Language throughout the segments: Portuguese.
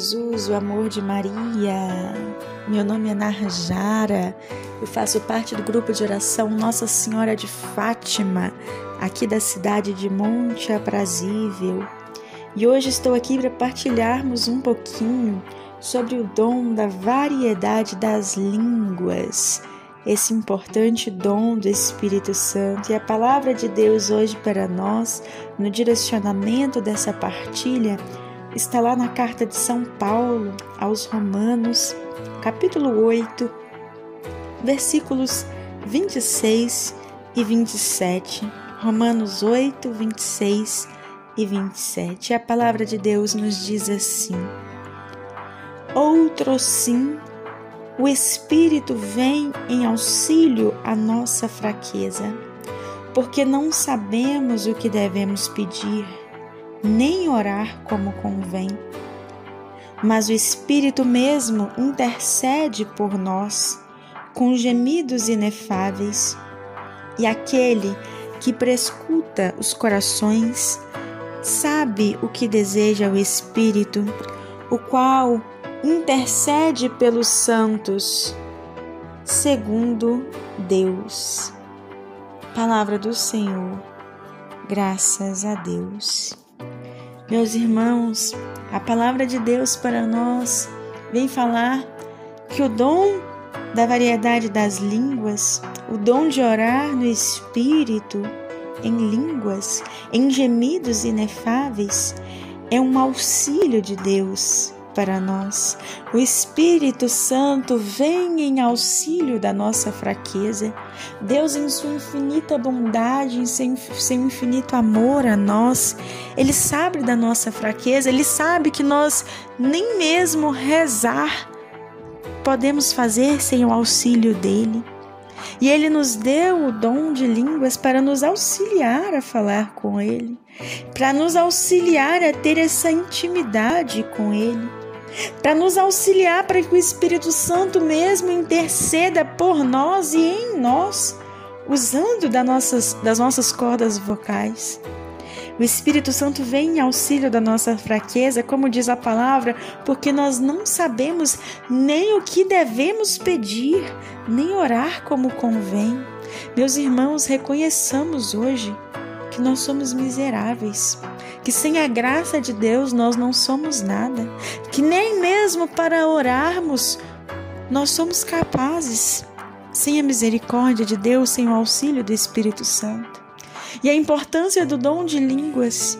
Jesus, o amor de Maria. Meu nome é Narjara, eu faço parte do grupo de oração Nossa Senhora de Fátima, aqui da cidade de Monte Aprazível. E hoje estou aqui para partilharmos um pouquinho sobre o dom da variedade das línguas, esse importante dom do Espírito Santo. E a palavra de Deus hoje para nós, no direcionamento dessa partilha, está lá na carta de São Paulo aos Romanos, capítulo 8, versículos 26 e 27. Romanos 8, 26 e 27. A palavra de Deus nos diz assim: Outro sim, o Espírito vem em auxílio à nossa fraqueza, porque não sabemos o que devemos pedir nem orar como convém. Mas o Espírito mesmo intercede por nós com gemidos inefáveis, e aquele que prescuta os corações sabe o que deseja o Espírito, o qual intercede pelos santos, segundo Deus. Palavra do Senhor, graças a Deus. Meus irmãos, a palavra de Deus para nós vem falar que o dom da variedade das línguas, o dom de orar no Espírito, em línguas, em gemidos inefáveis, é um auxílio de Deus para nós. O Espírito Santo vem em auxílio da nossa fraqueza. Deus, em sua infinita bondade, em seu, infinito amor a nós, Ele sabe da nossa fraqueza, Ele sabe que nós nem mesmo rezar podemos fazer sem o auxílio dele. E ele nos deu o dom de línguas para nos auxiliar a falar com ele, para nos auxiliar a ter essa intimidade com ele para nos auxiliar para que o Espírito Santo mesmo interceda por nós e em nós, usando das nossas, das nossas cordas vocais. O Espírito Santo vem em auxílio da nossa fraqueza, como diz a palavra, porque nós não sabemos nem o que devemos pedir, nem orar como convém. Meus irmãos, reconheçamos hoje que nós somos miseráveis, que sem a graça de Deus nós não somos nada, que nem mesmo para orarmos nós somos capazes, sem a misericórdia de Deus, sem o auxílio do Espírito Santo. E a importância do dom de línguas,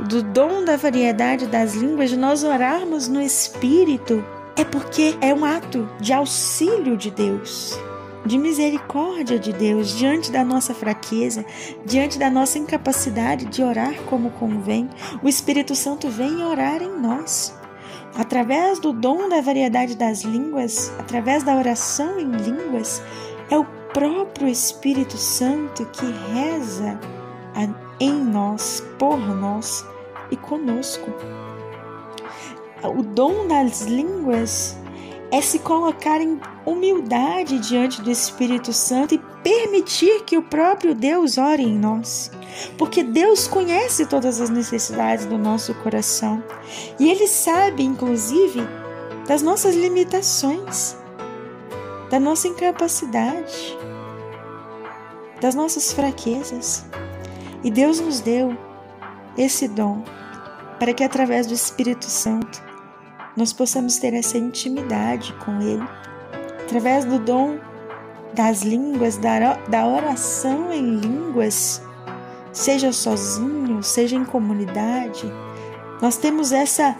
do dom da variedade das línguas, de nós orarmos no Espírito, é porque é um ato de auxílio de Deus de misericórdia de Deus diante da nossa fraqueza, diante da nossa incapacidade de orar como convém. O Espírito Santo vem orar em nós. Através do dom da variedade das línguas, através da oração em línguas, é o próprio Espírito Santo que reza em nós, por nós e conosco. O dom das línguas é se colocar em humildade diante do Espírito Santo e permitir que o próprio Deus ore em nós. Porque Deus conhece todas as necessidades do nosso coração e Ele sabe, inclusive, das nossas limitações, da nossa incapacidade, das nossas fraquezas. E Deus nos deu esse dom para que, através do Espírito Santo, nós possamos ter essa intimidade com Ele, através do dom das línguas, da oração em línguas, seja sozinho, seja em comunidade. Nós temos essa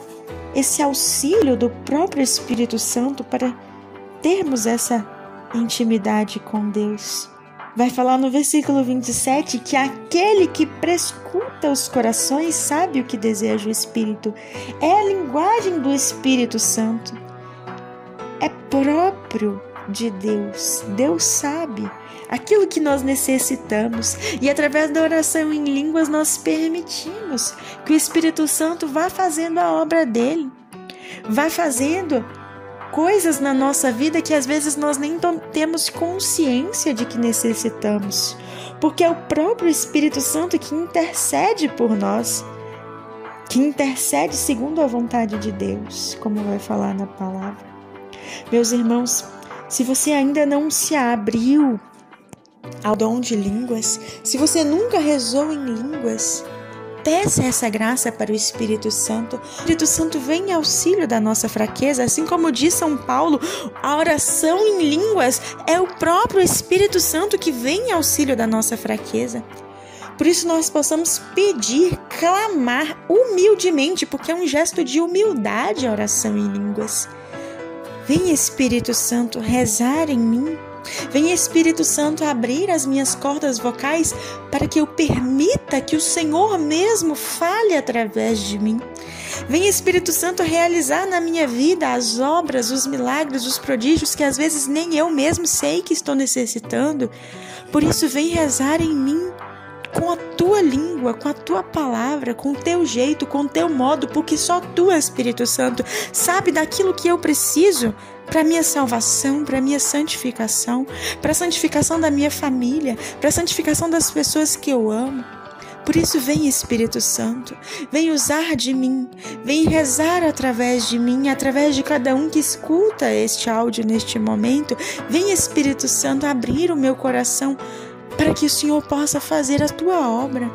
esse auxílio do próprio Espírito Santo para termos essa intimidade com Deus vai falar no versículo 27 que aquele que prescuta os corações sabe o que deseja o Espírito. É a linguagem do Espírito Santo. É próprio de Deus. Deus sabe aquilo que nós necessitamos e através da oração em línguas nós permitimos que o Espírito Santo vá fazendo a obra dele. Vá fazendo coisas na nossa vida que às vezes nós nem temos consciência de que necessitamos, porque é o próprio Espírito Santo que intercede por nós, que intercede segundo a vontade de Deus, como vai falar na palavra. Meus irmãos, se você ainda não se abriu ao dom de línguas, se você nunca rezou em línguas, peça essa graça para o Espírito Santo. O Espírito Santo vem em auxílio da nossa fraqueza, assim como diz São Paulo, a oração em línguas é o próprio Espírito Santo que vem em auxílio da nossa fraqueza. Por isso nós possamos pedir, clamar humildemente, porque é um gesto de humildade a oração em línguas. Vem Espírito Santo rezar em mim. Vem Espírito Santo abrir as minhas cordas vocais para que eu permita que o Senhor mesmo fale através de mim. Vem Espírito Santo realizar na minha vida as obras, os milagres, os prodígios que às vezes nem eu mesmo sei que estou necessitando. Por isso, vem rezar em mim com a tua língua, com a tua palavra, com o teu jeito, com o teu modo, porque só tu, Espírito Santo, sabe daquilo que eu preciso para minha salvação, para minha santificação, para a santificação da minha família, para a santificação das pessoas que eu amo. Por isso, vem Espírito Santo, vem usar de mim, vem rezar através de mim, através de cada um que escuta este áudio neste momento. Vem Espírito Santo abrir o meu coração para que o Senhor possa fazer a tua obra.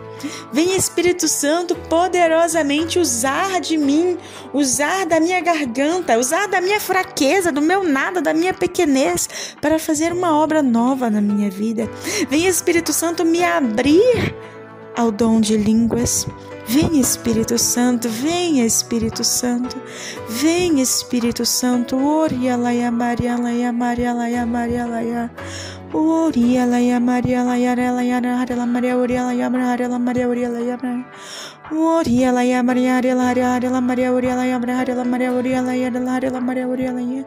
Vem Espírito Santo poderosamente usar de mim, usar da minha garganta, usar da minha fraqueza, do meu nada, da minha pequenez, para fazer uma obra nova na minha vida. Vem Espírito Santo me abrir ao dom de línguas. Vem Espírito Santo, vem Espírito Santo, vem Espírito Santo. Oria laia Maria laia Maria laia Maria laia. Oria laia Maria laia laia laia Maria oria laia Maria Maria oria laia Oria laia Maria laia laia Maria oria laia Maria Maria oria laia laia Maria oria laia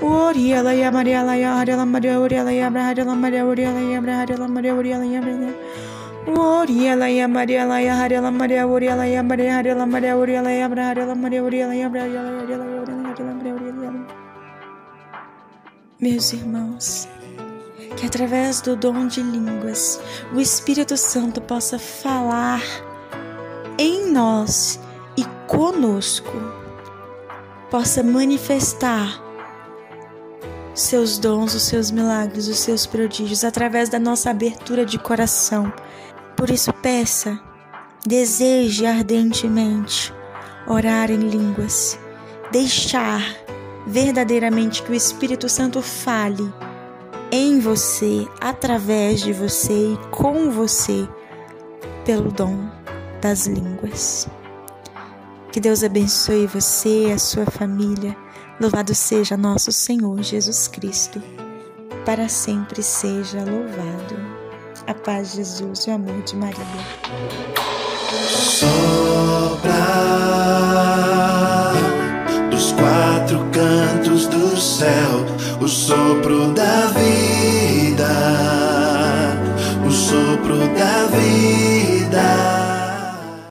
Oria laia Maria laia laia Maria oria laia Maria oria laia Maria oria laia Maria Maria Maria Maria Maria Maria Maria Oriela Meus irmãos, que através do dom de línguas o Espírito Santo possa falar em nós e conosco, possa manifestar seus dons, os seus milagres, os seus prodígios através da nossa abertura de coração por isso, peça, deseje ardentemente orar em línguas, deixar verdadeiramente que o Espírito Santo fale em você, através de você e com você, pelo dom das línguas. Que Deus abençoe você e a sua família. Louvado seja nosso Senhor Jesus Cristo. Para sempre seja louvado. A paz de Jesus e o amor de Maria. Sopra dos quatro cantos do céu o sopro da